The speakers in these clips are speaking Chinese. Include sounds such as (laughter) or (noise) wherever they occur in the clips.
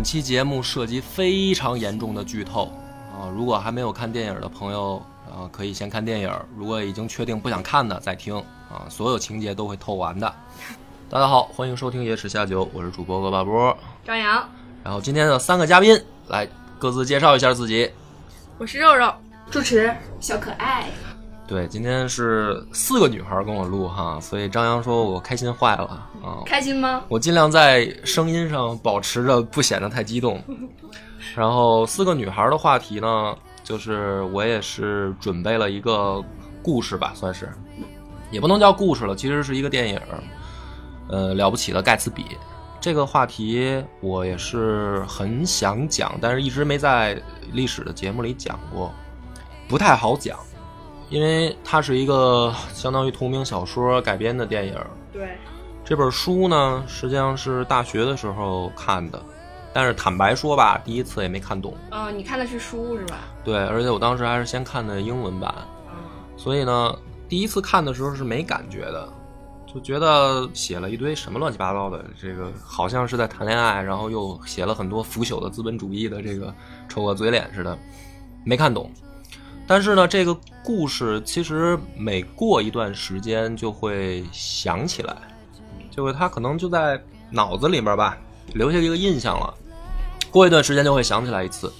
本期节目涉及非常严重的剧透啊！如果还没有看电影的朋友啊，可以先看电影；如果已经确定不想看的，再听啊！所有情节都会透完的。大家好，欢迎收听《野史下酒》，我是主播恶霸波，张扬，然后今天的三个嘉宾来各自介绍一下自己。我是肉肉，主持小可爱，对，今天是四个女孩跟我录哈，所以张扬说我开心坏了啊！开心吗？我尽量在声音上保持着不显得太激动。然后四个女孩的话题呢，就是我也是准备了一个故事吧，算是，也不能叫故事了，其实是一个电影。呃，了不起的盖茨比这个话题我也是很想讲，但是一直没在历史的节目里讲过，不太好讲，因为它是一个相当于同名小说改编的电影。对，这本书呢，实际上是大学的时候看的，但是坦白说吧，第一次也没看懂。嗯，你看的是书是吧？对，而且我当时还是先看的英文版，所以呢，第一次看的时候是没感觉的。就觉得写了一堆什么乱七八糟的，这个好像是在谈恋爱，然后又写了很多腐朽的资本主义的这个丑恶嘴脸似的，没看懂。但是呢，这个故事其实每过一段时间就会想起来，就是他可能就在脑子里面吧，留下一个印象了。过一段时间就会想起来一次。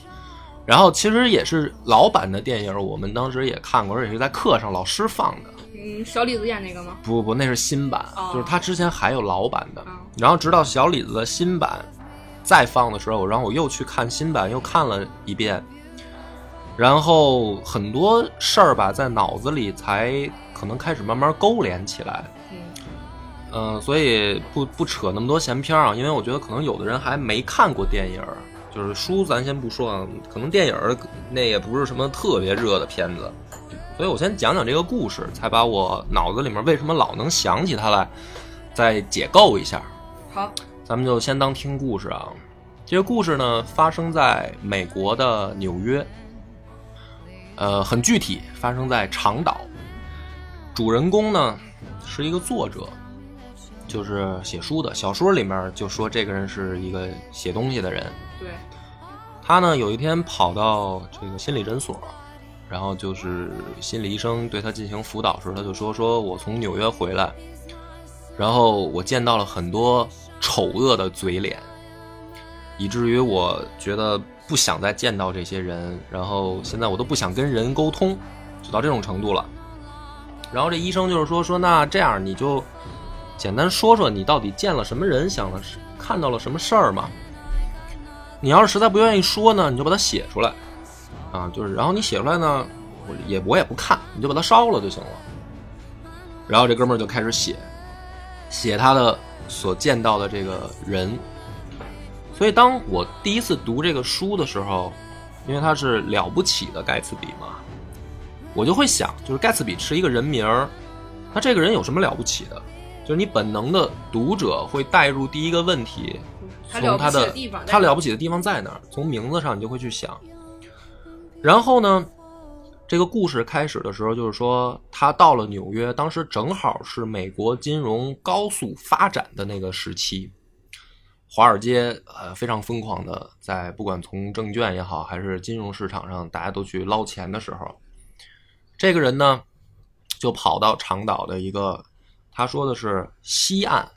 然后其实也是老版的电影，我们当时也看过，而且是在课上老师放的。嗯，小李子演那个吗？不不不，那是新版，就是他之前还有老版的。然后直到小李子的新版再放的时候，然后我又去看新版，又看了一遍。然后很多事儿吧，在脑子里才可能开始慢慢勾连起来。嗯，嗯，所以不不扯那么多闲篇啊，因为我觉得可能有的人还没看过电影，就是书咱先不说啊，可能电影那也不是什么特别热的片子。所以我先讲讲这个故事，才把我脑子里面为什么老能想起它来，再解构一下。好，咱们就先当听故事啊。这个故事呢，发生在美国的纽约，呃，很具体，发生在长岛。主人公呢是一个作者，就是写书的。小说里面就说这个人是一个写东西的人。对。他呢有一天跑到这个心理诊所。然后就是心理医生对他进行辅导时，他就说：“说我从纽约回来，然后我见到了很多丑恶的嘴脸，以至于我觉得不想再见到这些人。然后现在我都不想跟人沟通，就到这种程度了。然后这医生就是说：说那这样你就简单说说你到底见了什么人，想了看到了什么事儿嘛？你要是实在不愿意说呢，你就把它写出来。”啊，就是，然后你写出来呢，我也我也不看，你就把它烧了就行了。然后这哥们儿就开始写，写他的所见到的这个人。所以当我第一次读这个书的时候，因为他是了不起的盖茨比嘛，我就会想，就是盖茨比是一个人名儿，那这个人有什么了不起的？就是你本能的读者会带入第一个问题，从他的他了不起的地方在哪儿？从名字上你就会去想。然后呢，这个故事开始的时候，就是说他到了纽约，当时正好是美国金融高速发展的那个时期，华尔街呃非常疯狂的在不管从证券也好，还是金融市场上，大家都去捞钱的时候，这个人呢就跑到长岛的一个，他说的是西岸，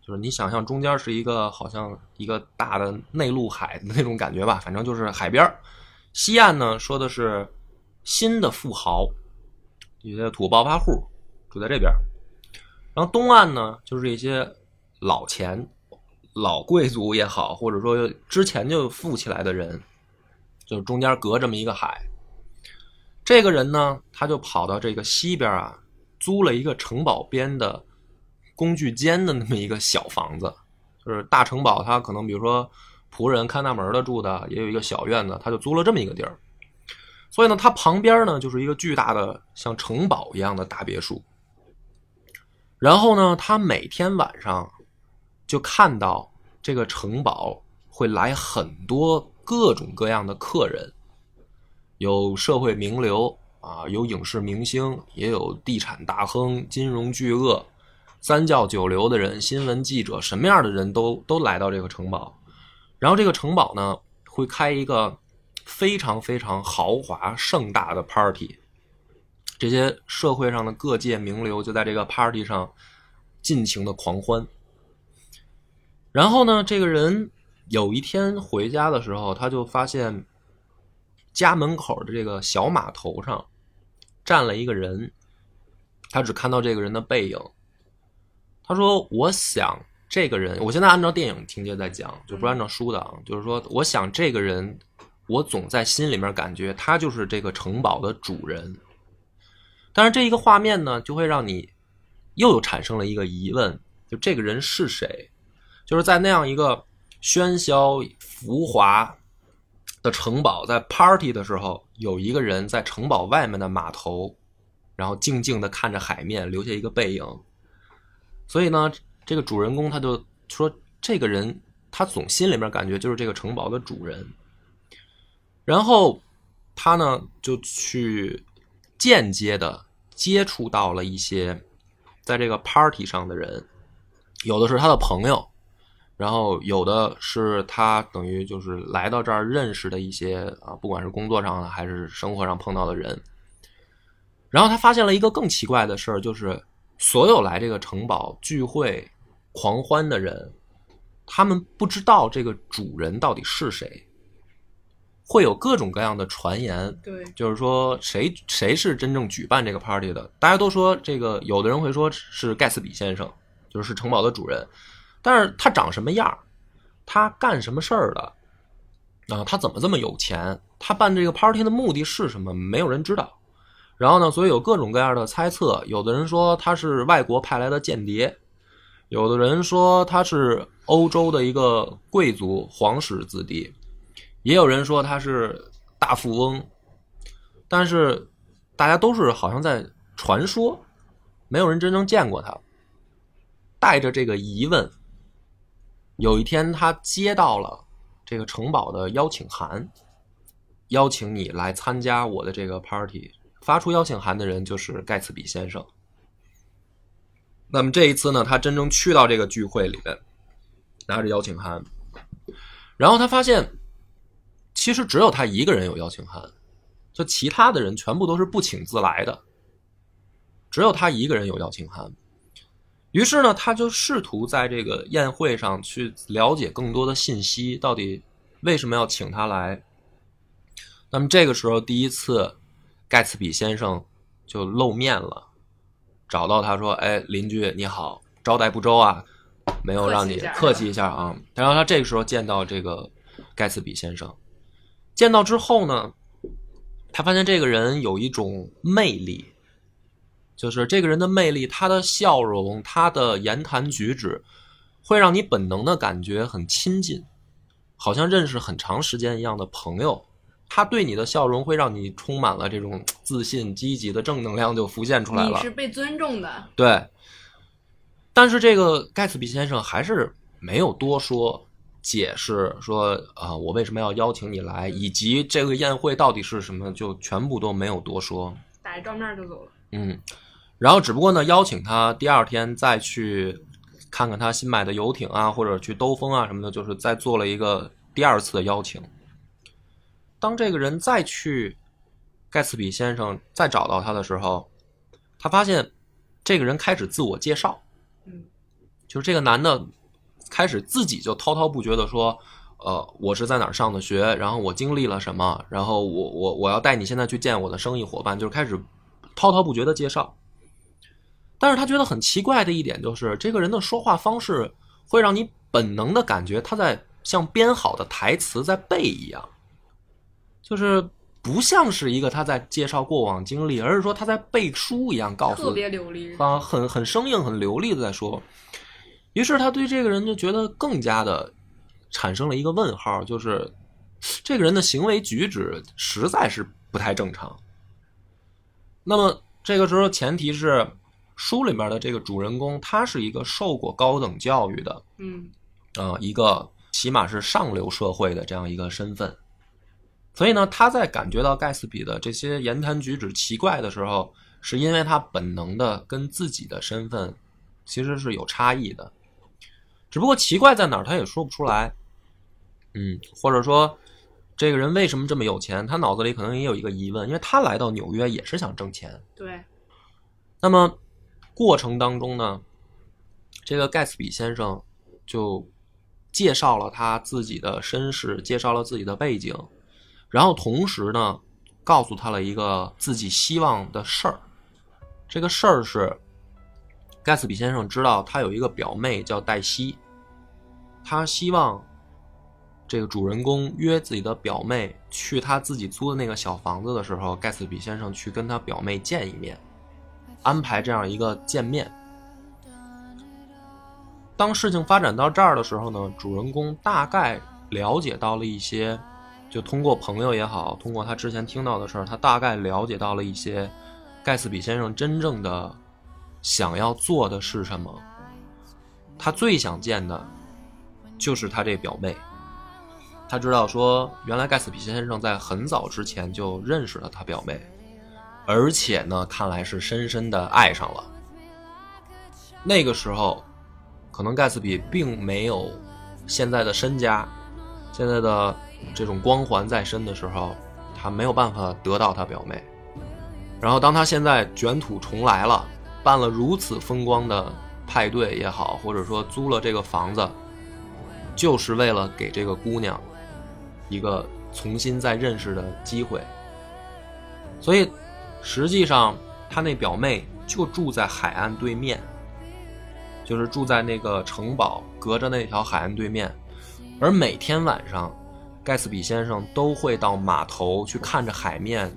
就是你想象中间是一个好像一个大的内陆海的那种感觉吧，反正就是海边西岸呢，说的是新的富豪，一些土暴发户住在这边然后东岸呢，就是一些老钱、老贵族也好，或者说之前就富起来的人，就中间隔这么一个海。这个人呢，他就跑到这个西边啊，租了一个城堡边的工具间的那么一个小房子，就是大城堡，他可能比如说。仆人看大门的住的，也有一个小院子，他就租了这么一个地儿。所以呢，他旁边呢就是一个巨大的像城堡一样的大别墅。然后呢，他每天晚上就看到这个城堡会来很多各种各样的客人，有社会名流啊，有影视明星，也有地产大亨、金融巨鳄、三教九流的人、新闻记者，什么样的人都都来到这个城堡。然后这个城堡呢，会开一个非常非常豪华盛大的 party。这些社会上的各界名流就在这个 party 上尽情的狂欢。然后呢，这个人有一天回家的时候，他就发现家门口的这个小码头上站了一个人，他只看到这个人的背影。他说：“我想这个人，我现在按照电影情节在讲，就不按照书的啊。就是说，我想这个人，我总在心里面感觉他就是这个城堡的主人。”但是这一个画面呢，就会让你又产生了一个疑问：就这个人是谁？就是在那样一个喧嚣浮华的城堡，在 party 的时候，有一个人在城堡外面的码头，然后静静的看着海面，留下一个背影。所以呢，这个主人公他就说，这个人他总心里面感觉就是这个城堡的主人。然后他呢就去间接的接触到了一些在这个 party 上的人，有的是他的朋友，然后有的是他等于就是来到这儿认识的一些啊，不管是工作上的还是生活上碰到的人。然后他发现了一个更奇怪的事儿，就是所有来这个城堡聚会、狂欢的人，他们不知道这个主人到底是谁。会有各种各样的传言，对，就是说谁谁是真正举办这个 party 的？大家都说这个，有的人会说是盖茨比先生，就是城堡的主人，但是他长什么样他干什么事儿的？啊，他怎么这么有钱？他办这个 party 的目的是什么？没有人知道。然后呢，所以有各种各样的猜测。有的人说他是外国派来的间谍，有的人说他是欧洲的一个贵族皇室子弟。也有人说他是大富翁，但是大家都是好像在传说，没有人真正见过他。带着这个疑问，有一天他接到了这个城堡的邀请函，邀请你来参加我的这个 party。发出邀请函的人就是盖茨比先生。那么这一次呢，他真正去到这个聚会里边，拿着邀请函，然后他发现。其实只有他一个人有邀请函，就其他的人全部都是不请自来的。只有他一个人有邀请函，于是呢，他就试图在这个宴会上去了解更多的信息，到底为什么要请他来。那么这个时候，第一次盖茨比先生就露面了，找到他说：“哎，邻居你好，招待不周啊，没有让你客气一下啊。”然后他这个时候见到这个盖茨比先生。见到之后呢，他发现这个人有一种魅力，就是这个人的魅力，他的笑容，他的言谈举止，会让你本能的感觉很亲近，好像认识很长时间一样的朋友。他对你的笑容会让你充满了这种自信、积极的正能量就浮现出来了。你是被尊重的。对，但是这个盖茨比先生还是没有多说。解释说啊，我为什么要邀请你来，以及这个宴会到底是什么，就全部都没有多说，打一照面就走了。嗯，然后只不过呢，邀请他第二天再去看看他新买的游艇啊，或者去兜风啊什么的，就是再做了一个第二次的邀请。当这个人再去盖茨比先生再找到他的时候，他发现这个人开始自我介绍，嗯，就是这个男的。开始自己就滔滔不绝的说，呃，我是在哪儿上的学，然后我经历了什么，然后我我我要带你现在去见我的生意伙伴，就是开始滔滔不绝的介绍。但是他觉得很奇怪的一点就是，这个人的说话方式会让你本能的感觉他在像编好的台词在背一样，就是不像是一个他在介绍过往经历，而是说他在背书一样告诉，特别流利啊，很很生硬、很流利的在说。于是他对这个人就觉得更加的产生了一个问号，就是这个人的行为举止实在是不太正常。那么这个时候，前提是书里面的这个主人公，他是一个受过高等教育的，嗯呃，一个起码是上流社会的这样一个身份。所以呢，他在感觉到盖茨比的这些言谈举止奇怪的时候，是因为他本能的跟自己的身份其实是有差异的，只不过奇怪在哪儿，他也说不出来。嗯，或者说，这个人为什么这么有钱？他脑子里可能也有一个疑问，因为他来到纽约也是想挣钱。对，那么过程当中呢，这个盖茨比先生就介绍了他自己的身世，介绍了自己的背景，然后同时呢，告诉他了一个自己希望的事儿。这个事儿是，盖茨比先生知道他有一个表妹叫黛西，他希望这个主人公约自己的表妹去他自己租的那个小房子的时候，盖茨比先生去跟他表妹见一面。安排这样一个见面。当事情发展到这儿的时候呢，主人公大概了解到了一些，就通过朋友也好，通过他之前听到的事儿，他大概了解到了一些盖茨比先生真正的想要做的是什么。他最想见的，就是他这表妹。他知道说，原来盖茨比先生在很早之前就认识了他表妹。而且呢，看来是深深的爱上了。那个时候，可能盖茨比并没有现在的身家，现在的这种光环在身的时候，他没有办法得到他表妹。然后，当他现在卷土重来了，办了如此风光的派对也好，或者说租了这个房子，就是为了给这个姑娘一个重新再认识的机会。所以。实际上，他那表妹就住在海岸对面，就是住在那个城堡隔着那条海岸对面。而每天晚上，盖茨比先生都会到码头去看着海面。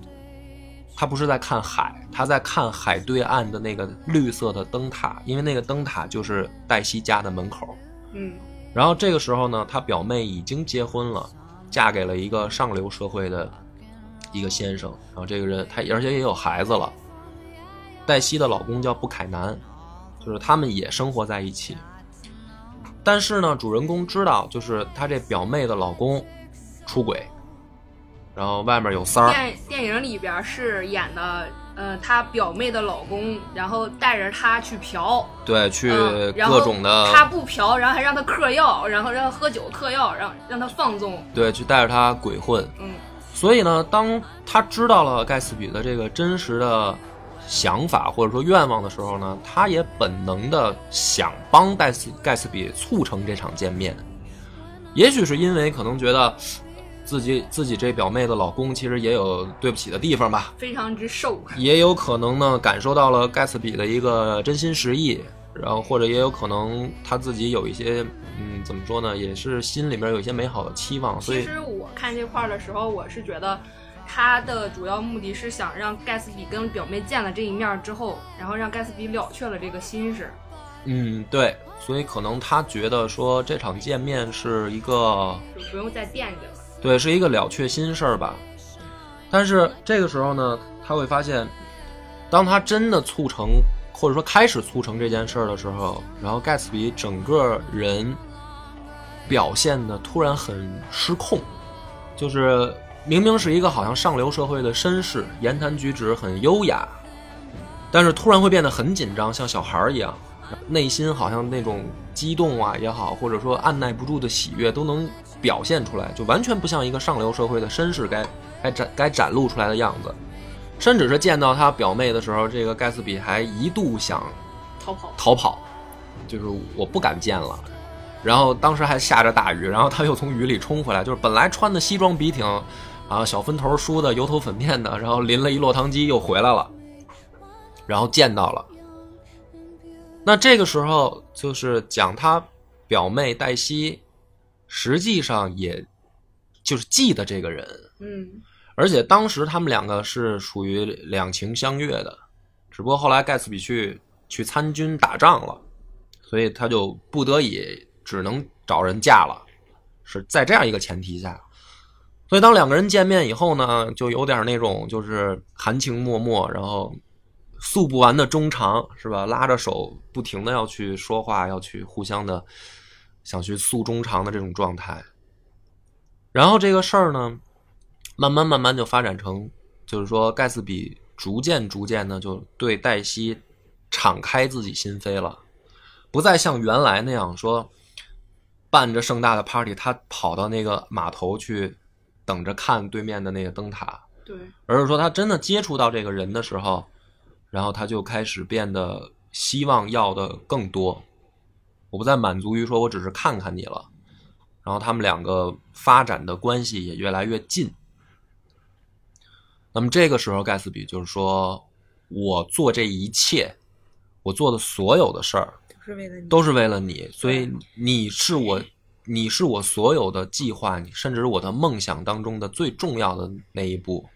他不是在看海，他在看海对岸的那个绿色的灯塔，因为那个灯塔就是黛西家的门口。嗯。然后这个时候呢，他表妹已经结婚了，嫁给了一个上流社会的。一个先生，然后这个人他而且也有孩子了。黛西的老公叫布凯南，就是他们也生活在一起。但是呢，主人公知道，就是他这表妹的老公出轨，然后外面有三儿。电电影里边是演的，呃，他表妹的老公，然后带着他去嫖，对，去各种的。他不嫖，然后还让他嗑药，然后让他喝酒嗑药，让让他放纵。对，去带着他鬼混。嗯。所以呢，当他知道了盖茨比的这个真实的想法或者说愿望的时候呢，他也本能的想帮盖茨盖茨比促成这场见面。也许是因为可能觉得自己自己这表妹的老公其实也有对不起的地方吧，非常之瘦。也有可能呢，感受到了盖茨比的一个真心实意，然后或者也有可能他自己有一些。嗯，怎么说呢？也是心里面有一些美好的期望，所以其实我看这块儿的时候，我是觉得他的主要目的是想让盖茨比跟表妹见了这一面之后，然后让盖茨比了却了这个心事。嗯，对，所以可能他觉得说这场见面是一个就不用再惦记了，对，是一个了却心事儿吧。但是这个时候呢，他会发现，当他真的促成或者说开始促成这件事儿的时候，然后盖茨比整个人。表现的突然很失控，就是明明是一个好像上流社会的绅士，言谈举止很优雅，但是突然会变得很紧张，像小孩儿一样，内心好像那种激动啊也好，或者说按耐不住的喜悦都能表现出来，就完全不像一个上流社会的绅士该该展该展露出来的样子。甚至是见到他表妹的时候，这个盖茨比还一度想逃跑，逃跑，就是我不敢见了。然后当时还下着大雨，然后他又从雨里冲回来，就是本来穿的西装笔挺，啊，小分头梳的，油头粉面的，然后淋了一落汤鸡又回来了，然后见到了。那这个时候就是讲他表妹黛西，实际上也就是记得这个人，嗯，而且当时他们两个是属于两情相悦的，只不过后来盖茨比去去参军打仗了，所以他就不得已。只能找人嫁了，是在这样一个前提下。所以当两个人见面以后呢，就有点那种就是含情脉脉，然后诉不完的衷肠，是吧？拉着手不停的要去说话，要去互相的想去诉衷肠的这种状态。然后这个事儿呢，慢慢慢慢就发展成，就是说盖茨比逐渐逐渐的就对黛西敞开自己心扉了，不再像原来那样说办着盛大的 party，他跑到那个码头去等着看对面的那个灯塔，对，而是说他真的接触到这个人的时候，然后他就开始变得希望要的更多，我不再满足于说我只是看看你了。然后他们两个发展的关系也越来越近。那么这个时候，盖茨比就是说，我做这一切，我做的所有的事儿，都是为了你，都是为了你，所以你是我，你是我所有的计划，甚至是我的梦想当中的最重要的那一步。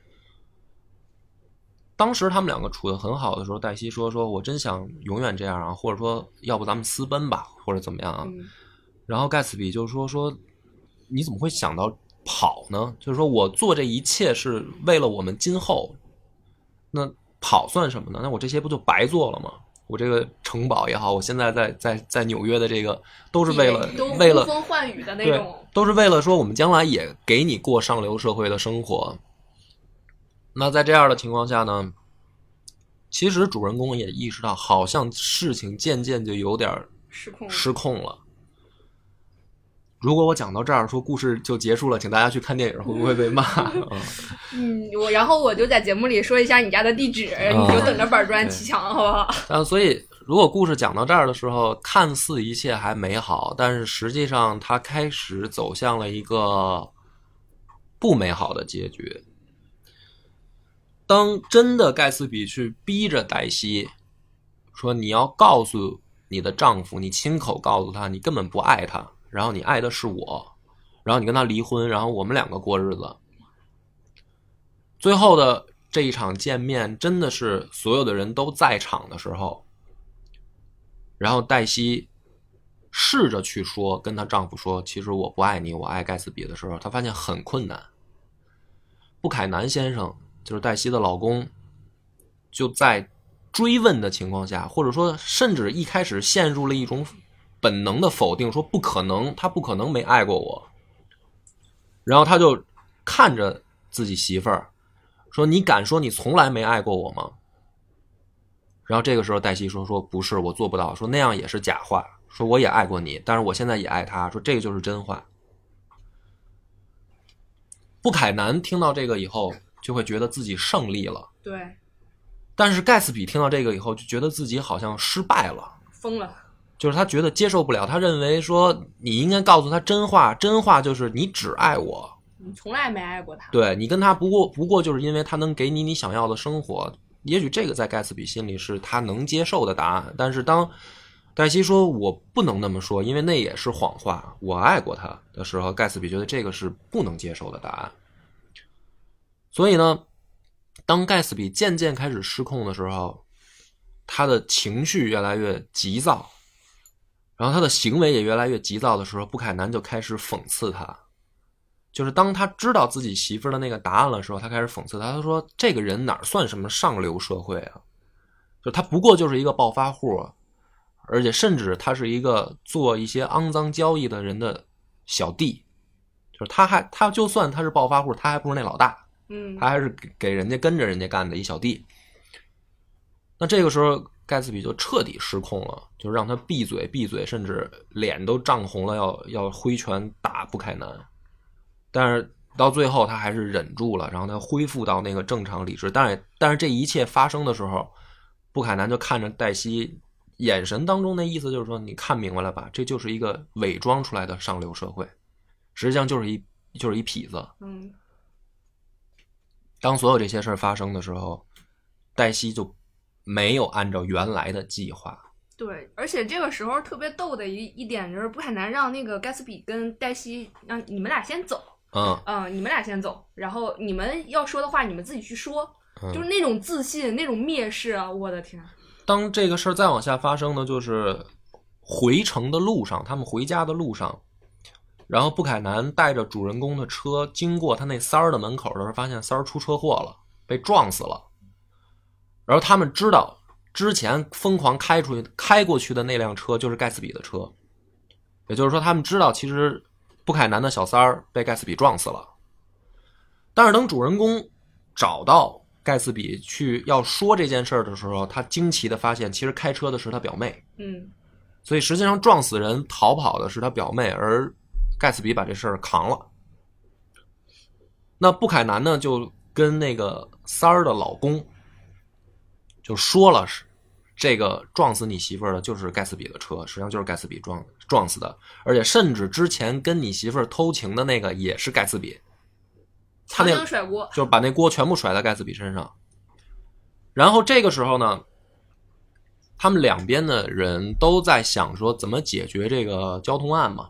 当时他们两个处的很好的时候，黛西说：“说我真想永远这样啊，或者说，要不咱们私奔吧，或者怎么样啊？”嗯然后盖茨比就说说，你怎么会想到跑呢？就是说我做这一切是为了我们今后，那跑算什么呢？那我这些不就白做了吗？我这个城堡也好，我现在在在在纽约的这个，都是为了都为了呼风唤雨的那对种，，都是为了说我们将来也给你过上流社会的生活。那在这样的情况下呢，其实主人公也意识到，好像事情渐渐就有点儿失控。失控了。如果我讲到这儿，说故事就结束了，请大家去看电影，会不会被骂？(laughs) 嗯嗯，我然后我就在节目里说一下你家的地址，你就等着板砖砌墙，好不好？(laughs) 但所以，如果故事讲到这儿的时候，看似一切还美好，但是实际上它开始走向了一个不美好的结局。当真的盖茨比去逼着黛西说：“你要告诉你的丈夫，你亲口告诉他，你根本不爱他，然后你爱的是我，然后你跟他离婚，然后我们两个过日子。”最后的这一场见面，真的是所有的人都在场的时候，然后黛西试着去说，跟她丈夫说：“其实我不爱你，我爱盖茨比”的时候，她发现很困难。布凯南先生就是黛西的老公，就在追问的情况下，或者说甚至一开始陷入了一种本能的否定，说不可能，他不可能没爱过我。然后他就看着自己媳妇儿，说：“你敢说你从来没爱过我吗？”然后这个时候，黛西说：“说不是，我做不到。说那样也是假话。说我也爱过你，但是我现在也爱他。说这个就是真话。”布凯南听到这个以后，就会觉得自己胜利了。对，但是盖茨比听到这个以后，就觉得自己好像失败了，疯了。就是他觉得接受不了。他认为说你应该告诉他真话，真话就是你只爱我，你从来没爱过他。对你跟他不过不过就是因为他能给你你想要的生活。也许这个在盖茨比心里是他能接受的答案，但是当黛西说我不能那么说，因为那也是谎话，我爱过他的时候，盖茨比觉得这个是不能接受的答案。所以呢，当盖茨比渐渐开始失控的时候，他的情绪越来越急躁，然后他的行为也越来越急躁的时候，布凯南就开始讽刺他。就是当他知道自己媳妇的那个答案的时候，他开始讽刺他。他说：“这个人哪算什么上流社会啊？就他不过就是一个暴发户，而且甚至他是一个做一些肮脏交易的人的小弟。就是他还他就算他是暴发户，他还不如那老大，嗯，他还是给给人家跟着人家干的一小弟。那这个时候，盖茨比就彻底失控了，就让他闭嘴闭嘴，甚至脸都涨红了，要要挥拳打布凯南。但是到最后，他还是忍住了，然后他恢复到那个正常理智。但是，但是这一切发生的时候，布凯南就看着黛西，眼神当中那意思就是说：“你看明白了吧？这就是一个伪装出来的上流社会，实际上就是一就是一痞子。”嗯，当所有这些事儿发生的时候，黛西就没有按照原来的计划。对，而且这个时候特别逗的一一点就是，布凯南让那个盖茨比跟黛西让你们俩先走，嗯，嗯，你们俩先走，然后你们要说的话你们自己去说，嗯就是那种自信，那种蔑视啊，我的天，当这个事儿再往下发生呢，就是回程的路上，他们回家的路上，然后布凯南带着主人公的车经过他那三儿的门口的时候，发现三儿出车祸了，被撞死了。然后他们知道之前疯狂开出去、开过去的那辆车就是盖茨比的车，也就是说，他们知道其实布凯南的小三儿被盖茨比撞死了。但是等主人公找到盖茨比去要说这件事儿的时候，他惊奇的发现，其实开车的是他表妹。嗯所以实际上撞死人逃跑的是他表妹，而盖茨比把这事儿扛了。那布凯南呢，就跟那个三儿的老公就说了是。这个撞死你媳妇儿的就是盖茨比的车，实际上就是盖茨比撞撞死的，而且甚至之前跟你媳妇儿偷情的那个也是盖茨比，他强那行甩锅，就是把那锅全部甩在盖茨比身上。然后这个时候呢，他们两边的人都在想说怎么解决这个交通案嘛。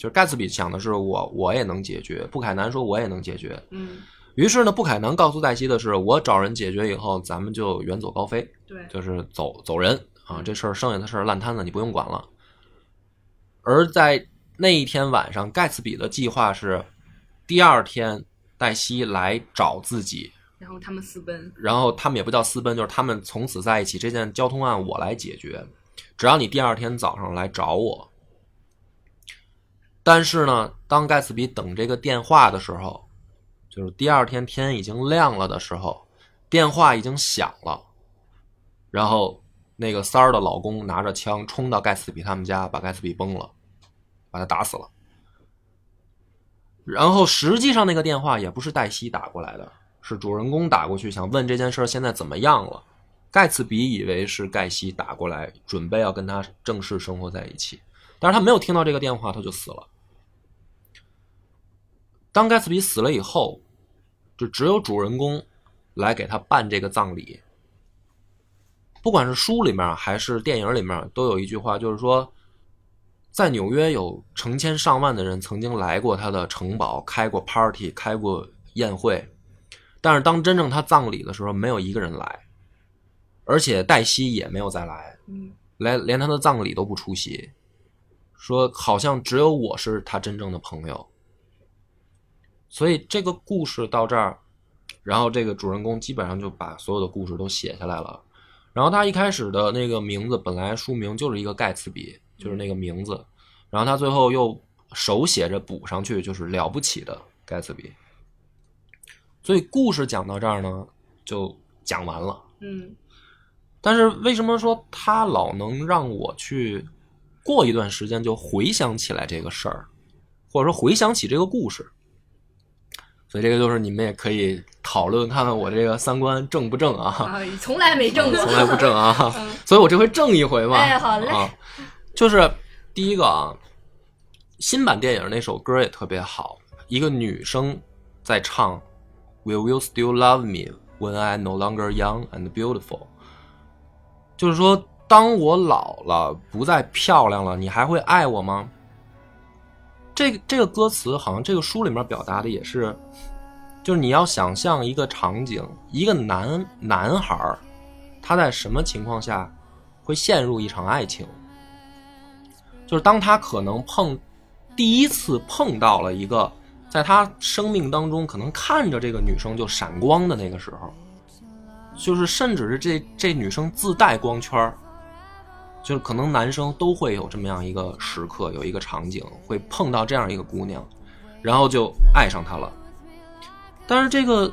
就是盖茨比想的是我我也能解决，布凯南说我也能解决。嗯，于是呢，布凯南告诉黛西的是，我找人解决以后，咱们就远走高飞，对，就是走走人啊，这事儿剩下的事儿烂摊子你不用管了。而在那一天晚上，盖茨比的计划是，第二天黛西来找自己，然后他们私奔，然后他们也不叫私奔，就是他们从此在一起。这件交通案我来解决，只要你第二天早上来找我。但是呢，当盖茨比等这个电话的时候，就是第二天天已经亮了的时候，电话已经响了，然后那个三儿的老公拿着枪冲到盖茨比他们家，把盖茨比崩了，把他打死了。然后实际上那个电话也不是黛西打过来的，是主人公打过去想问这件事现在怎么样了。盖茨比以为是盖西打过来，准备要跟他正式生活在一起，但是他没有听到这个电话，他就死了。当盖茨比死了以后，就只有主人公来给他办这个葬礼。不管是书里面还是电影里面，都有一句话，就是说，在纽约有成千上万的人曾经来过他的城堡，开过 party，开过宴会，但是当真正他葬礼的时候，没有一个人来，而且黛西也没有再来，嗯连连他的葬礼都不出席，说好像只有我是他真正的朋友。所以这个故事到这儿，然后这个主人公基本上就把所有的故事都写下来了。然后他一开始的那个名字本来书名就是一个盖茨比，就是那个名字，然后他最后又手写着补上去，就是了不起的盖茨比。所以故事讲到这儿呢，就讲完了。嗯但是为什么说他老能让我去过一段时间就回想起来这个事儿，或者说回想起这个故事？所以这个就是你们也可以讨论看看我这个三观正不正啊？啊，从来没正过，从来不正啊，(laughs) 嗯所以我这回正一回嘛。哎好嘞啊，就是第一个啊，新版电影那首歌也特别好，一个女生在唱 “Will you still love me when I no longer young and beautiful？” 就是说，当我老了，不再漂亮了，你还会爱我吗？这个这个歌词好像这个书里面表达的也是，就是你要想象一个场景，一个男男孩儿他在什么情况下会陷入一场爱情？就是当他可能碰第一次碰到了一个在他生命当中可能看着这个女生就闪光的那个时候，就是甚至是这这女生自带光圈儿就是可能男生都会有这么样一个时刻，有一个场景会碰到这样一个姑娘，然后就爱上她了。但是这个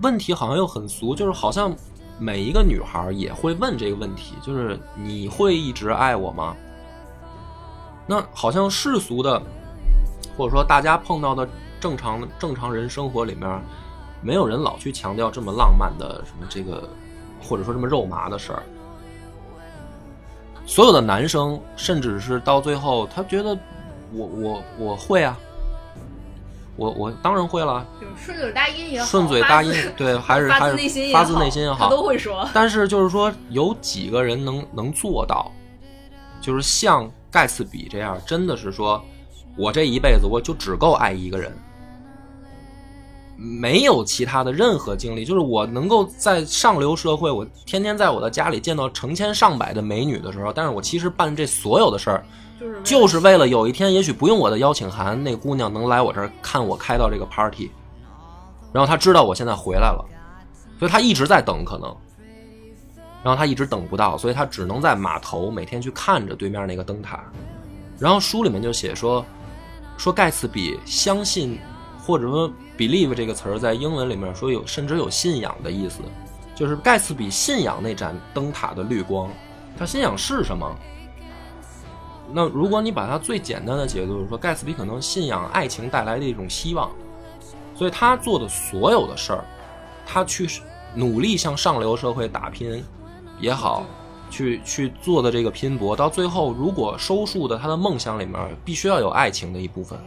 问题好像又很俗，就是好像每一个女孩也会问这个问题，就是你会一直爱我吗？那好像世俗的，或者说大家碰到的正常正常人生活里面，没有人老去强调这么浪漫的什么这个，或者说这么肉麻的事儿。所有的男生，甚至是到最后，他觉得我我我会啊，我我当然会了，就是顺嘴答应也好，顺嘴答应，对，还是 (laughs) 发还是自内心也发自内心也好，他都会说。但是就是说，有几个人能能做到，就是像盖茨比这样，真的是说，我这一辈子我就只够爱一个人，没有其他的任何经历，就是我能够在上流社会，我天天在我的家里见到成千上百的美女的时候，但是我其实办这所有的事儿，就是为了就是为了有一天，也许不用我的邀请函，那姑娘能来我这儿看我开到这个 party，然后她知道我现在回来了，所以她一直在等，可能，然后她一直等不到，所以她只能在码头每天去看着对面那个灯塔。然后书里面就写说，说盖茨比相信，或者说 believe 这个词儿在英文里面说有甚至有信仰的意思，就是盖茨比信仰那盏灯塔的绿光，他信仰是什么？那如果你把它最简单的解读，就是说盖茨比可能信仰爱情带来的一种希望，所以他做的所有的事儿，他去努力向上流社会打拼也好，去去做的这个拼搏，到最后如果收束的他的梦想里面必须要有爱情的一部分。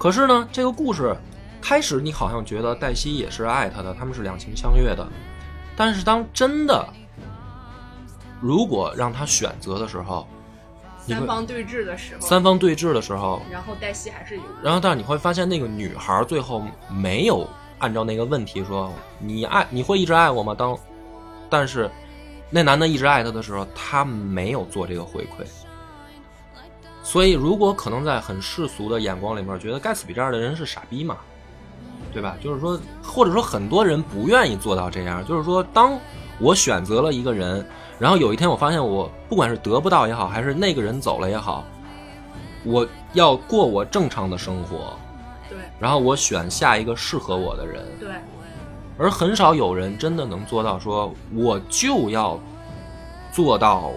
可是呢，这个故事开始你好像觉得黛西也是爱他的，他们是两情相悦的，但是当真的如果让他选择的时候，三方对峙的时候，三方对峙的时候，然后黛西还是有，然后但是你会发现那个女孩最后没有按照那个问题说你爱你会一直爱我吗？当但是那男的一直爱她的时候，他没有做这个回馈。所以如果可能在很世俗的眼光里面，觉得盖茨比这样的人是傻逼嘛，对吧？就是说，或者说很多人不愿意做到这样，就是说，当我选择了一个人，然后有一天我发现我不管是得不到也好，还是那个人走了也好，我要过我正常的生活，对。然后我选下一个适合我的人，对。而很少有人真的能做到说，我就要做到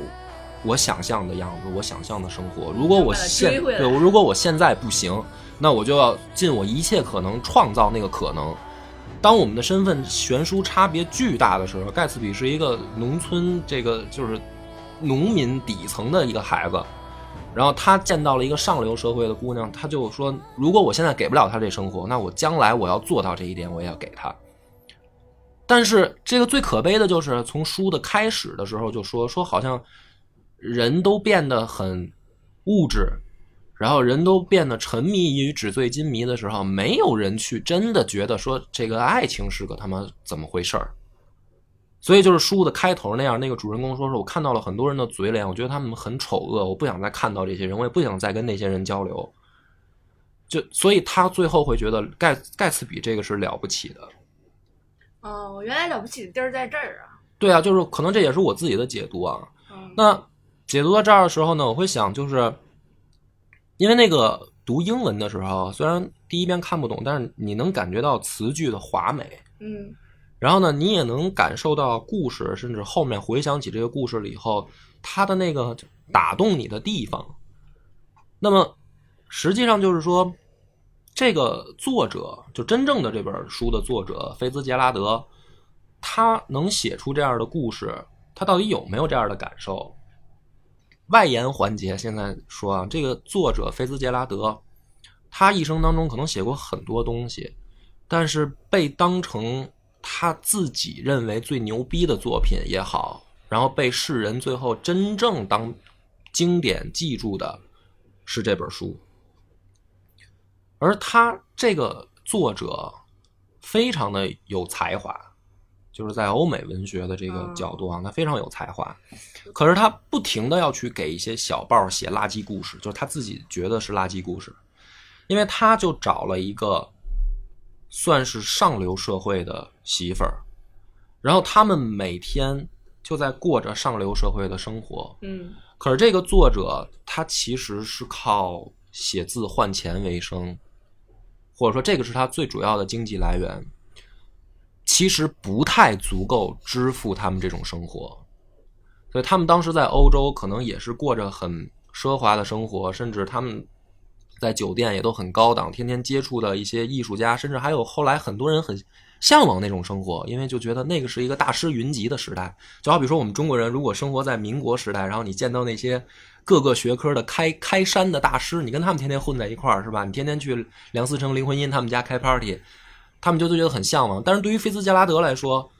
我想象的样子，我想象的生活。如果我现对，如果我现在不行，那我就要尽我一切可能创造那个可能。当我们的身份悬殊差别巨大的时候，盖茨比是一个农村这个就是农民底层的一个孩子，然后他见到了一个上流社会的姑娘，他就说：如果我现在给不了他这生活，那我将来我要做到这一点，我也要给他。但是这个最可悲的就是从书的开始的时候就说说好像人都变得很物质，然后人都变得沉迷于纸醉金迷的时候，没有人去真的觉得说这个爱情是个他妈怎么回事儿。所以就是书的开头那样，那个主人公说：“是我看到了很多人的嘴脸，我觉得他们很丑恶，我不想再看到这些人，我也不想再跟那些人交流。”就所以他最后会觉得盖盖茨比这个是了不起的。哦，原来了不起的地儿在这儿啊，对啊，就是可能这也是我自己的解读啊。嗯，那解读到这儿的时候呢，我会想，就是因为那个读英文的时候，虽然第一遍看不懂，但是你能感觉到词句的华美，嗯然后呢，你也能感受到故事，甚至后面回想起这个故事了以后，它的那个打动你的地方。那么，实际上就是说，这个作者就真正的这本书的作者菲兹杰拉德，他能写出这样的故事，他到底有没有这样的感受？外延环节现在说啊，这个作者菲兹杰拉德，他一生当中可能写过很多东西，但是被当成他自己认为最牛逼的作品也好，然后被世人最后真正当经典记住的是这本书。而他这个作者非常的有才华，就是在欧美文学的这个角度啊，他非常有才华。可是他不停的要去给一些小报写垃圾故事，就是他自己觉得是垃圾故事，因为他就找了一个算是上流社会的媳妇儿，然后他们每天就在过着上流社会的生活。嗯可是这个作者他其实是靠写字换钱为生，或者说这个是他最主要的经济来源，其实不太足够支付他们这种生活。所以他们当时在欧洲可能也是过着很奢华的生活，甚至他们在酒店也都很高档，天天接触的一些艺术家，甚至还有后来很多人很向往那种生活，因为就觉得那个是一个大师云集的时代。就好比说我们中国人如果生活在民国时代，然后你见到那些各个学科的开 (laughs) 开山的大师，你跟他们天天混在一块儿，是吧？你天天去梁思成、林徽因他们家开 party，他们就都觉得很向往。但是对于菲兹杰拉德来说，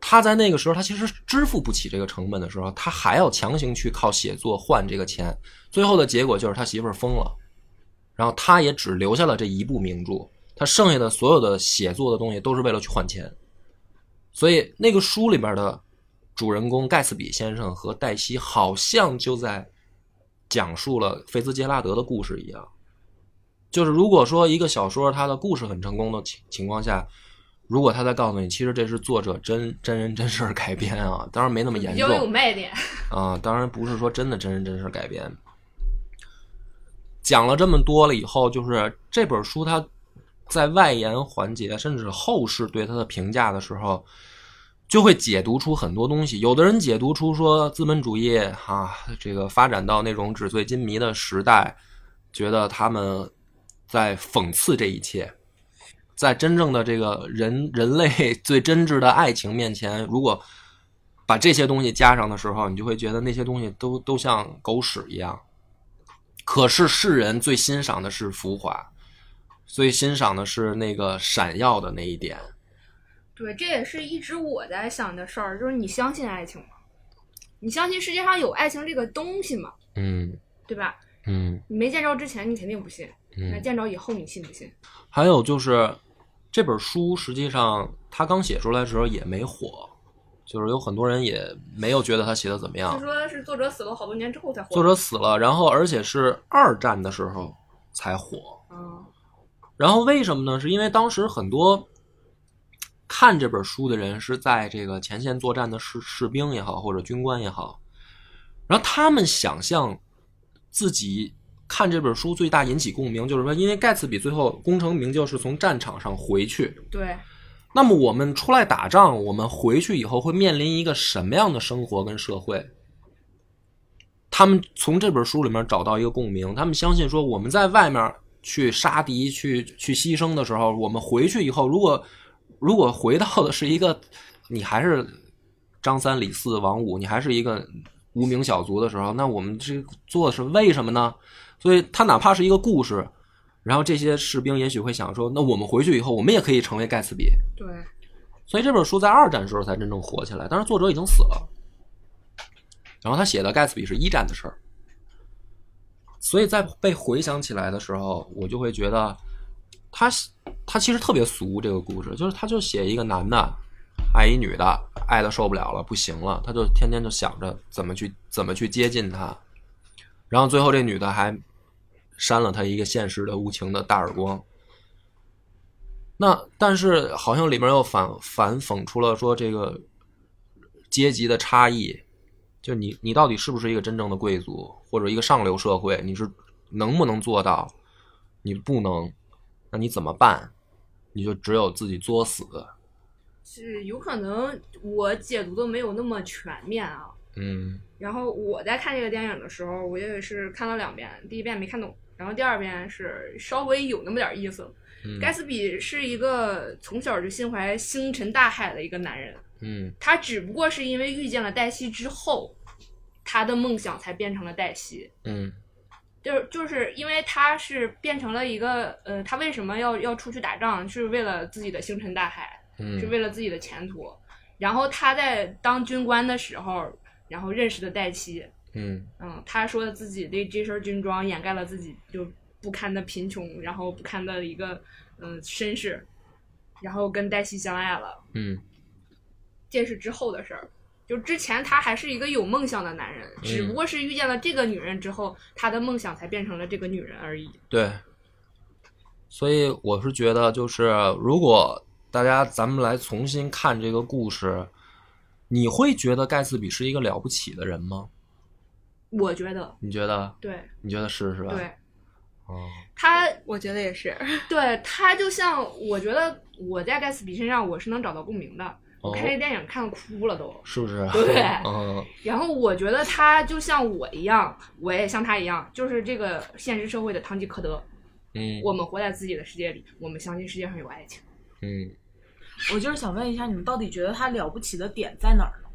他在那个时候，他其实支付不起这个成本的时候，他还要强行去靠写作换这个钱，最后的结果就是他媳妇儿疯了，然后他也只留下了这一部名著，他剩下的所有的写作的东西都是为了去换钱，所以那个书里边的主人公盖茨比先生和黛西好像就在讲述了菲兹杰拉德的故事一样。就是如果说一个小说它的故事很成功的情情况下，如果他在告诉你，其实这是作者真真人真事儿改编啊，当然没那么严比较有重卖点。啊，当然不是说真的真人真事儿改编。讲了这么多了以后，就是这本书它在外延环节，甚至后世对它的评价的时候，就会解读出很多东西。有的人解读出说资本主义啊，这个发展到那种纸醉金迷的时代，觉得他们在讽刺这一切。在真正的这个人 (laughs) 人类最真挚的爱情面前，如果把这些东西加上的时候，你就会觉得那些东西都都像狗屎一样。可是世人最欣赏的是浮华，最欣赏的是那个闪耀的那一点。对，这也是一直我在想的事儿，就是你相信爱情吗？你相信世界上有爱情这个东西吗？嗯对吧？嗯你没见着之前，你肯定不信；那嗯。见着以后，你信不信？还有就是，这本书实际上他刚写出来的时候也没火，就是有很多人也没有觉得他写的怎么样据。说是作者死了好多年之后才火。作者死了，然后而且是二战的时候才火。嗯，然后为什么呢？是因为当时很多看这本书的人是在这个前线作战的士士兵也好，或者军官也好，然后他们想象自己看这本书最大引起共鸣，就是说，因为盖茨比最后功成名就是从战场上回去，对，那么我们出来打仗，我们回去以后会面临一个什么样的生活跟社会？他们从这本书里面找到一个共鸣，他们相信说我们在外面去杀敌、去去牺牲的时候，我们回去以后，如果如果回到的是一个你还是张三李四王五，你还是一个无名小卒的时候，那我们这做的是为什么呢？所以他哪怕是一个故事，然后这些士兵也许会想说，那我们回去以后，我们也可以成为盖茨比。对，所以这本书在二战时候才真正火起来，但是作者已经死了。然后他写的盖茨比是一战的事儿，所以在被回想起来的时候，我就会觉得他他其实特别俗。这个故事就是他就写一个男的爱一女的，爱的受不了了，不行了，他就天天就想着怎么去怎么去接近她，然后最后这女的还扇了他一个现实的无情的大耳光。那但是好像里面又反反讽出了说这个阶级的差异，就你你到底是不是一个真正的贵族或者一个上流社会，你是能不能做到？你不能，那你怎么办？你就只有自己作死。是有可能我解读的没有那么全面啊。嗯然后我在看这个电影的时候，我也是看了两遍，第一遍没看懂，然后第二遍是稍微有那么点意思。嗯盖茨比是一个从小就心怀星辰大海的一个男人，嗯他只不过是因为遇见了黛西之后，他的梦想才变成了黛西。嗯就是就是因为他是变成了一个呃，他为什么要要出去打仗，是为了自己的星辰大海，是嗯为了自己的前途。然后他在当军官的时候，然后认识的黛西，嗯嗯，他说自己的这身军装掩盖了自己就不堪的贫穷，然后不堪的一个嗯、呃身世，然后跟黛西相爱了。嗯这是之后的事儿。就之前他还是一个有梦想的男人，只不过是遇见了这个女人之后，他的梦想才变成了这个女人而已。对。所以我是觉得，就是如果大家咱们来重新看这个故事，你会觉得盖茨比是一个了不起的人吗？我觉得，你觉得？对你觉得是是吧？对，哦，他我觉得也是。(laughs) 对他就像我觉得我在盖茨比身上我是能找到共鸣的。我哦看这电影看哭了都，是不是？对 (laughs) 嗯 (laughs) 然后我觉得他就像我一样，我也像他一样，就是这个现实社会的堂吉诃德。嗯我们活在自己的世界里，我们相信世界上有爱情。嗯我就是想问一下，你们到底觉得他了不起的点在哪儿呢？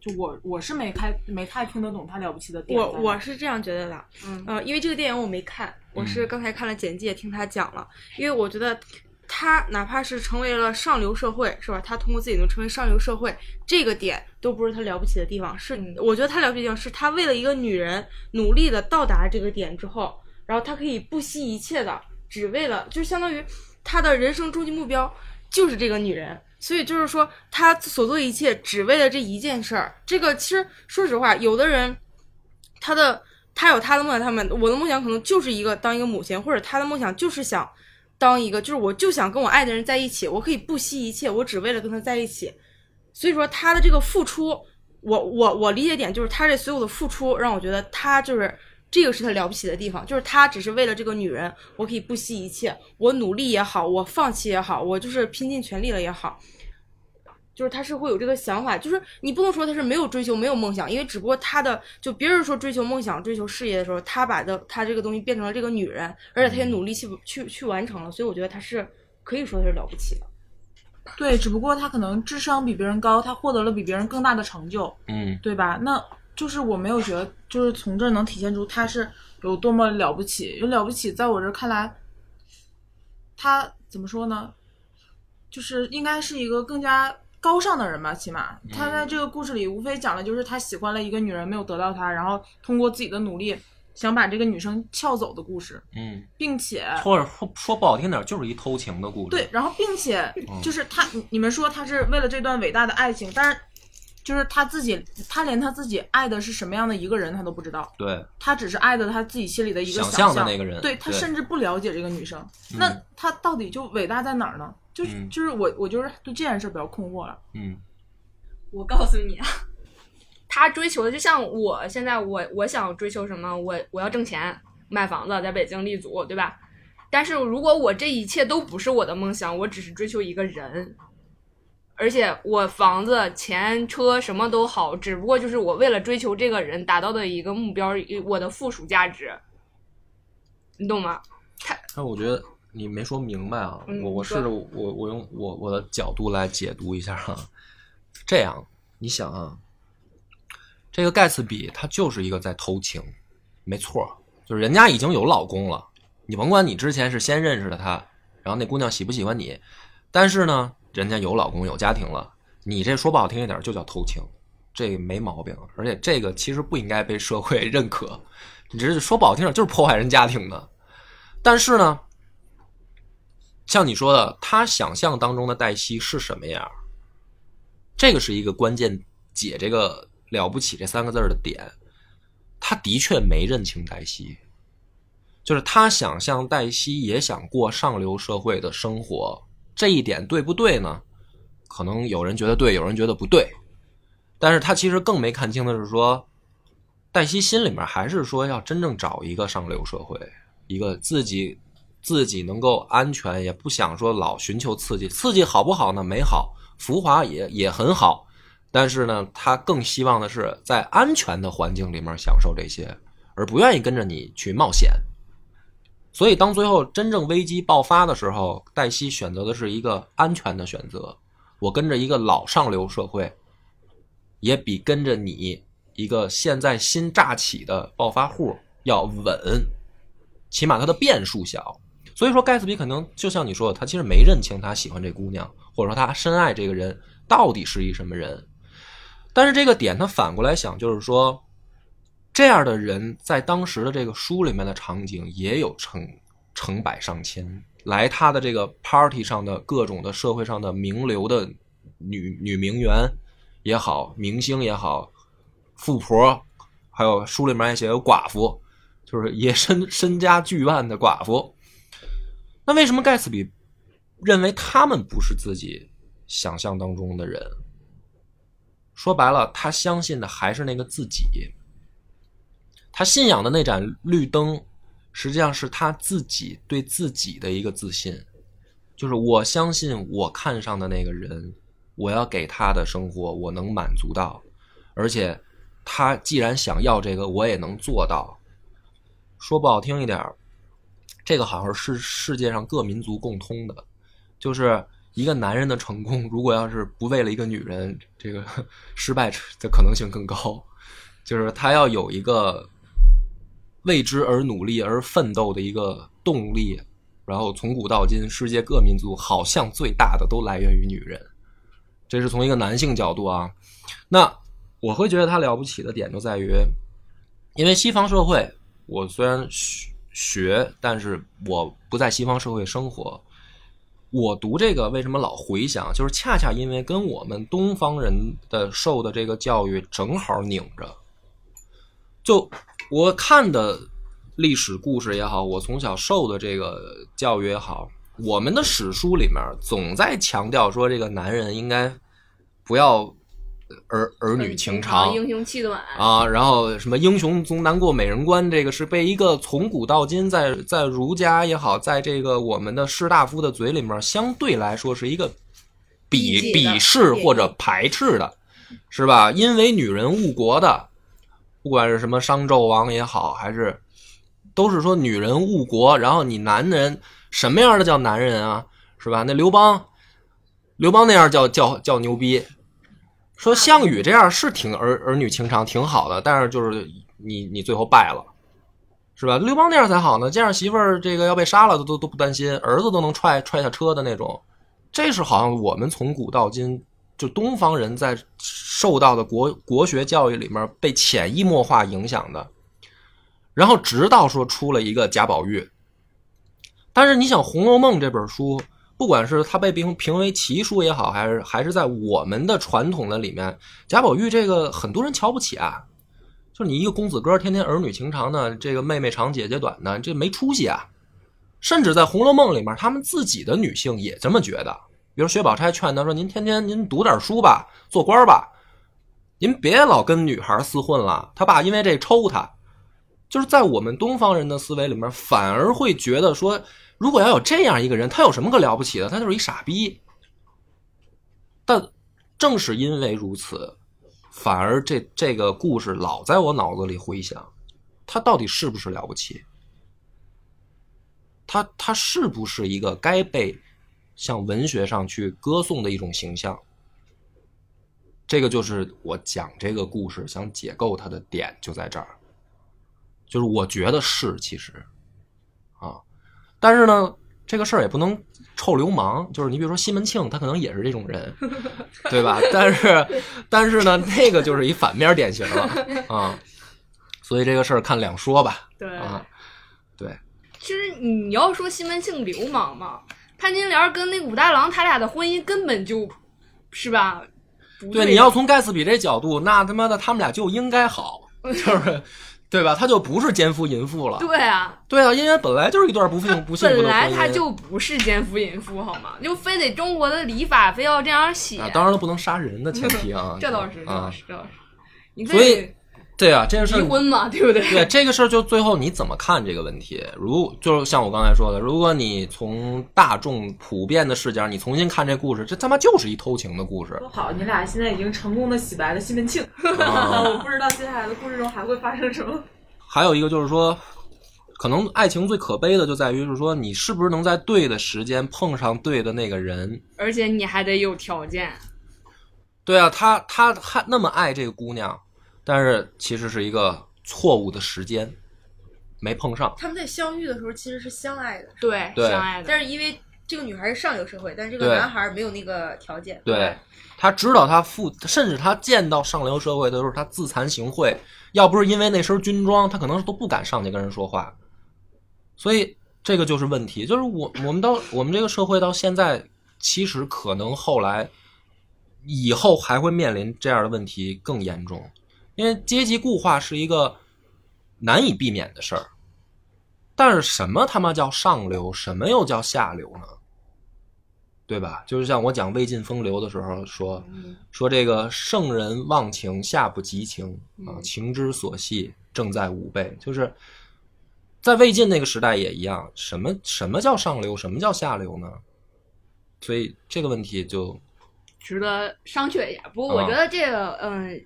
就我我是没太没太听得懂他了不起的点在我。我是这样觉得的，嗯呃，因为这个电影我没看，我是嗯刚才看了简介，听他讲了。因为我觉得他哪怕是成为了上流社会，是吧？他通过自己能成为上流社会，这个点都不是他了不起的地方。是，嗯我觉得他了不起的地方是他为了一个女人努力的到达这个点之后，然后他可以不惜一切的，只为了，就相当于他的人生终极目标就是这个女人。所以就是说，他所做一切只为了这一件事儿。这个其实说实话，有的人他的他有他的梦想，他们我的梦想可能就是一个当一个母亲，或者他的梦想就是想当一个，就是我就想跟我爱的人在一起，我可以不惜一切，我只为了跟他在一起。所以说他的这个付出，我我我理解点就是他这所有的付出让我觉得他就是这个是他了不起的地方，就是他只是为了这个女人，我可以不惜一切，我努力也好，我放弃也好，我就是拼尽全力了也好。就是他是会有这个想法，就是你不能说他是没有追求、没有梦想，因为只不过他的就别人说追求梦想、追求事业的时候，他把的他这个东西变成了这个女人，而且他也努力去去去完成了，所以我觉得他是可以说他是了不起的。对，只不过他可能智商比别人高，他获得了比别人更大的成就，嗯对吧？那就是我没有觉得，就是从这儿能体现出他是有多么了不起。有了不起，在我这儿看来，他怎么说呢？就是应该是一个更加高尚的人吧，起码他在这个故事里无非讲的就是他喜欢了一个女人，没有得到她，然后通过自己的努力想把这个女生撬走的故事，嗯，并且或者说说不好听点儿，就是一偷情的故事。对，然后并且嗯就是他，你你们说他是为了这段伟大的爱情，但是就是他自己，他连他自己爱的是什么样的一个人他都不知道，对他只是爱的他自己心里的一个想象象的那个人对他甚至不了解这个女生，那嗯他到底就伟大在哪儿呢？就是、嗯就是我我就是对这件事比较困惑了。嗯我告诉你啊，他追求的就像我现在我我想追求什么，我我要挣钱，买房子，在北京立足，对吧？但是如果我这一切都不是我的梦想，我只是追求一个人，而且我房子、钱、车什么都好，只不过就是我为了追求这个人达到的一个目标，我的附属价值，你懂吗？但我觉得你没说明白啊，嗯我我试着我我用我我的角度来解读一下哈、这样，你想啊，这个盖茨比他就是一个在偷情，没错，就是人家已经有老公了，你甭管你之前是先认识的他，然后那姑娘喜不喜欢你，但是呢，人家有老公有家庭了，你这说不好听一点就叫偷情，这没毛病，而且这个其实不应该被社会认可，你这说不好听点就是破坏人家庭的。但是呢，像你说的，他想象当中的黛西是什么样？这个是一个关键解这个“了不起”这三个字的点。他的确没认清黛西，就是他想象黛西也想过上流社会的生活，这一点对不对呢？可能有人觉得对，有人觉得不对。但是他其实更没看清的是说，黛西心里面还是说要真正找一个上流社会，一个自己自己能够安全，也不想说老寻求刺激。刺激好不好呢？没好，浮华也也很好，但是呢，他更希望的是在安全的环境里面享受这些，而不愿意跟着你去冒险。所以，当最后真正危机爆发的时候，黛西选择的是一个安全的选择。我跟着一个老上流社会，也比跟着你一个现在新乍起的暴发户要稳，起码他的变数小。所以说，盖茨比可能就像你说的，他其实没认清他喜欢这姑娘，或者说他深爱这个人到底是一什么人。但是这个点他反过来想，就是说，这样的人在当时的这个书里面的场景也有成成百上千，来他的这个 party 上的各种的社会上的名流的女女名媛也好，明星也好，富婆，还有书里面也写有寡妇，就是也身身家巨万的寡妇。那为什么盖茨比认为他们不是自己想象当中的人？说白了，他相信的还是那个自己。他信仰的那盏绿灯，实际上是他自己对自己的一个自信，就是我相信我看上的那个人，我要给他的生活我能满足到，而且他既然想要这个，我也能做到。说不好听一点儿，这个好像是世界上各民族共通的，就是一个男人的成功，如果要是不为了一个女人，这个 (laughs) 失败的可能性更高。就是他要有一个为之而努力而奋斗的一个动力，然后从古到今，世界各民族好像最大的都来源于女人，这是从一个男性角度啊。那我会觉得他了不起的点就在于，因为西方社会，我虽然学学，但是我不在西方社会生活。我读这个为什么老回想，就是恰恰因为跟我们东方人的受的这个教育正好拧着。就我看的历史故事也好，我从小受的这个教育也好，我们的史书里面总在强调说，这个男人应该不要儿儿女情长。英雄气短。啊，然后什么英雄总难过美人关，这个是被一个从古到今在在儒家也好，在这个我们的士大夫的嘴里面，相对来说是一个鄙鄙视或者排斥的，是吧？因为女人误国的，不管是什么商纣王也好，还是都是说女人误国，然后你男人什么样的叫男人啊？是吧？那刘邦，刘邦那样叫叫叫牛逼。说项羽这样是挺儿儿女情长挺好的，但是就是你你最后败了，是吧？刘邦那样才好呢，这样媳妇儿这个要被杀了都都都不担心，儿子都能踹踹下车的那种，这是好像我们从古到今就东方人在受到的国国学教育里面被潜移默化影响的，然后直到说出了一个贾宝玉，但是你想《红楼梦》这本书。不管是它被评评为奇书也好，还是还是在我们的传统的里面，贾宝玉这个很多人瞧不起啊。就你一个公子哥，天天儿女情长的，这个妹妹长姐姐短的，这没出息啊。甚至在《红楼梦》里面，他们自己的女性也这么觉得。比如薛宝钗劝他说：“您天天您读点书吧，做官吧，您别老跟女孩厮混了。”他爸因为这抽他。就是在我们东方人的思维里面，反而会觉得说。如果要有这样一个人，他有什么可了不起的？他就是一傻逼。但正是因为如此，反而这这个故事老在我脑子里回响。他到底是不是了不起？他他是不是一个该被向文学上去歌颂的一种形象？这个就是我讲这个故事想解构它的点就在这儿。就是我觉得是，其实啊。但是呢，这个事儿也不能臭流氓。就是你比如说西门庆，他可能也是这种人，(laughs) 对吧？但是，但是呢，那个就是一反面典型了啊。所以这个事儿看两说吧。对啊，对。其实你要说西门庆流氓嘛，潘金莲跟那武大郎他俩的婚姻根本就是吧？对，你要从盖茨比这角度，那他妈的他们俩就应该好，(laughs) 就是。对吧？他就不是奸夫淫妇了。对啊，对啊，因为本来就是一段不幸不幸福的。本来他就不是奸夫淫妇，好吗？就非得中国的礼法非要这样写。啊、当然了，不能杀人的前提啊。(laughs) 这倒是，啊，这倒是，这倒是。你所以，对啊，这个事离婚嘛，(laughs) 对不对？对这个事儿，就最后你怎么看这个问题？如就是像我刚才说的，如果你从大众普遍的视角，你重新看这故事，这他妈就是一偷情的故事。说好，你俩现在已经成功的洗白了西门庆，啊、(laughs) 我不知道接下来的故事中还会发生什么。还有一个就是说，可能爱情最可悲的就在于，是说你是不是能在对的时间碰上对的那个人，而且你还得有条件。对啊，他他还那么爱这个姑娘，但是其实是一个错误的时间，没碰上。他们在相遇的时候其实是相爱的，对，对相爱的。但是因为这个女孩是上流社会，但是这个男孩没有那个条件。对，他知道他父，甚至他见到上流社会的时候，他自惭形秽。要不是因为那身军装，他可能都不敢上去跟人说话。所以这个就是问题，就是我我们到我们这个社会到现在，其实可能后来以后还会面临这样的问题更严重，因为阶级固化是一个难以避免的事儿。但是什么他妈叫上流，什么又叫下流呢？对吧？就是像我讲魏晋风流的时候说，说这个圣人忘情下不及情啊，情之所系正在吾辈。就是在魏晋那个时代也一样，什么什么叫上流，什么叫下流呢？所以这个问题就值得商榷一下。不过我觉得这个，嗯，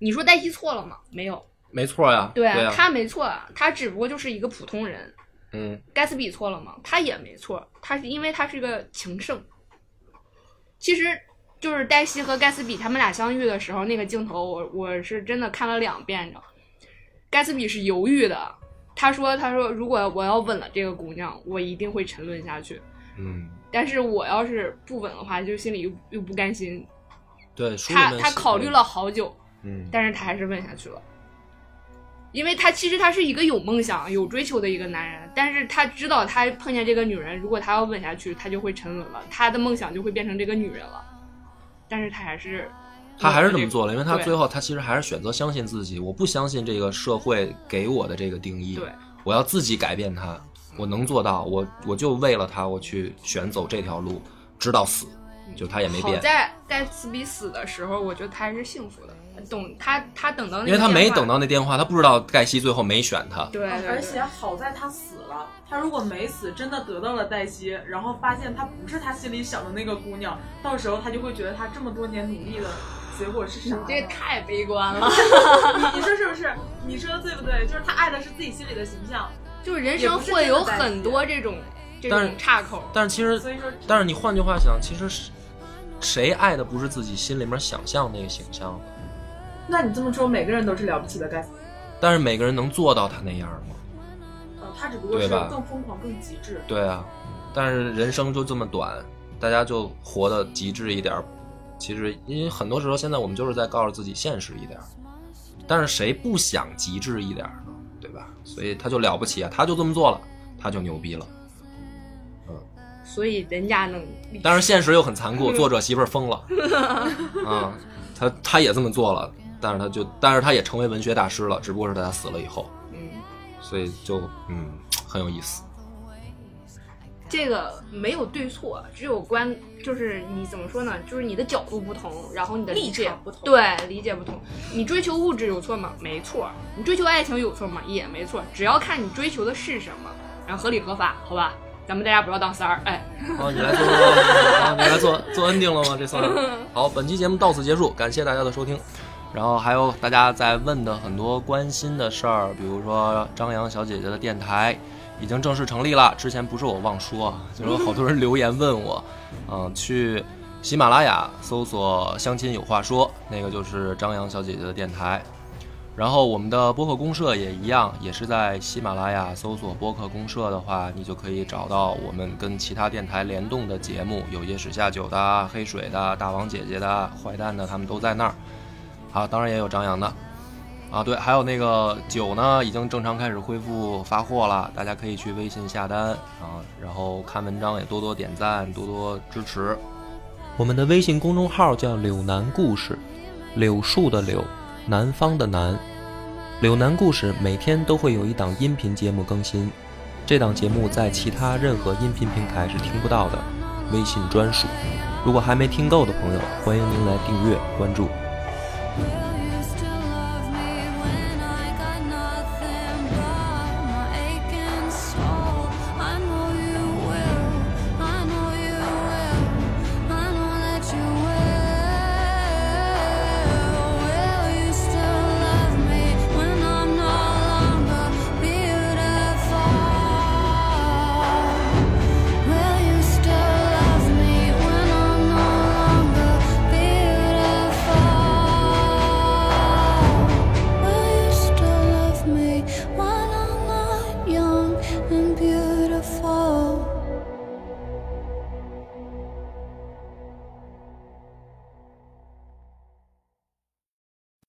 你说黛西错了吗？没有，没错呀。对啊，他没错，他只不过就是一个普通人。嗯，盖茨比错了吗？他也没错，他是因为他是个情圣。其实就是黛西和盖茨比他们俩相遇的时候，那个镜头我我是真的看了两遍的。盖茨比是犹豫的，他说：“他说如果我要吻了这个姑娘，我一定会沉沦下去。嗯，但是我要是不吻的话，就心里又又不甘心。对，他他考虑了好久，嗯，但是他还是问下去了。因为他其实他是一个有梦想、有追求的一个男人，但是他知道他碰见这个女人，如果他要问下去，他就会沉沦了，他的梦想就会变成这个女人了。但是他还是他还是这么做了，因为他最后他其实还是选择相信自己，我不相信这个社会给我的这个定义，对，我要自己改变它，我能做到，我我就为了他，我去选走这条路，直到死，就他也没变，在在盖茨比死的时候，我觉得他还是幸福的。懂他，他等到那个因为他没等到那电话，他不知道盖西最后没选他，对，对对而且好在他死了，他如果没死，真的得到了黛西，然后发现她不是他心里想的那个姑娘，到时候他就会觉得他这么多年努力的结果是啥你呢？这太悲观了。(laughs) 你 (laughs) 你说是不是？你说的对不对？就是他爱的是自己心里的形象，就是人生会有很多这种这但是种岔口。但是其实所以说，但是你换句话想，其实是谁爱的不是自己心里面想象那个形象的？那你这么说，每个人都是了不起的盖茨，但是每个人能做到他那样吗？呃，他只不过是更疯狂、更极致。对啊，但是人生就这么短，大家就活得极致一点儿。其实，因为很多时候现在我们就是在告诉自己现实一点儿，但是谁不想极致一点儿呢？对吧？所以他就了不起啊，他就这么做了，他就牛逼了。所以人家能，但是现实又很残酷，(laughs) 作者媳妇儿疯了，(laughs) 啊，他他也这么做了，但是他就，但是他也成为文学大师了，只不过是在他死了以后，嗯，所以就嗯很有意思。这个没有对错，只有观，就是你怎么说呢？就是你的角度不同，然后你的理解不同对，理解不同。你追求物质有错吗？没错。你追求爱情有错吗？也没错。只要看你追求的是什么，然后合理合法，好吧？咱们大家不要当三儿，哎，好，你来做，啊，你来做做 ending 了吗？这算 (laughs) 好，本期节目到此结束，感谢大家的收听。然后还有大家在问的很多关心的事儿，比如说张扬小姐姐的电台已经正式成立了。之前不是我忘说，就是有好多人留言问我，(laughs) 嗯、去喜马拉雅搜索“相亲有话说”，那个就是张扬小姐姐的电台。然后我们的播客公社也一样，也是在喜马拉雅搜索播客公社的话，你就可以找到我们跟其他电台联动的节目，有野史下酒的、黑水的、大王姐姐的、坏蛋的，他们都在那儿。啊，当然也有张扬的。啊，对，还有那个酒呢，已经正常开始恢复发货了，大家可以去微信下单啊，然后看文章也多多点赞，多多支持。我们的微信公众号叫“柳南故事”，柳树的柳，南方的南。柳南故事每天都会有一档音频节目更新，这档节目在其他任何音频平台是听不到的，微信专属。如果还没听够的朋友，欢迎您来订阅关注。Will